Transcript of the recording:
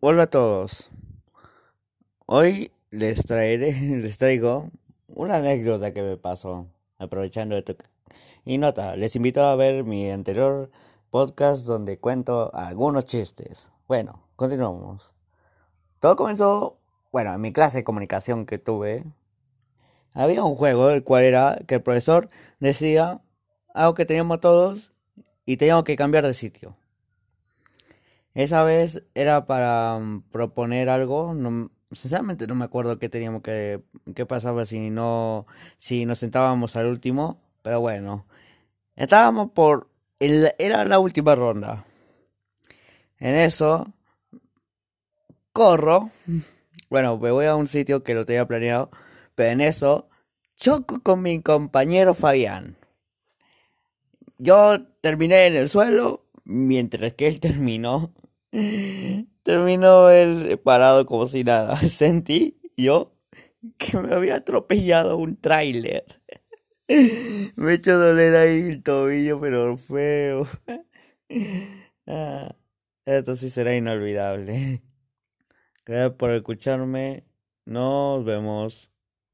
Hola a todos. Hoy les traeré, les traigo una anécdota que me pasó aprovechando esto. Y nota, les invito a ver mi anterior podcast donde cuento algunos chistes. Bueno, continuamos. Todo comenzó, bueno, en mi clase de comunicación que tuve. Había un juego el cual era que el profesor decía algo que teníamos todos y teníamos que cambiar de sitio. Esa vez era para mm, proponer algo, no, sinceramente no me acuerdo qué teníamos que, qué pasaba si no, si nos sentábamos al último, pero bueno, estábamos por, era la última ronda. En eso, corro, bueno, me voy a un sitio que lo tenía planeado, pero en eso, choco con mi compañero Fabián. Yo terminé en el suelo, mientras que él terminó. Terminó él parado como si nada. Sentí yo que me había atropellado un tráiler. Me ha hecho doler ahí el tobillo, pero feo. Ah, esto sí será inolvidable. Gracias por escucharme. Nos vemos.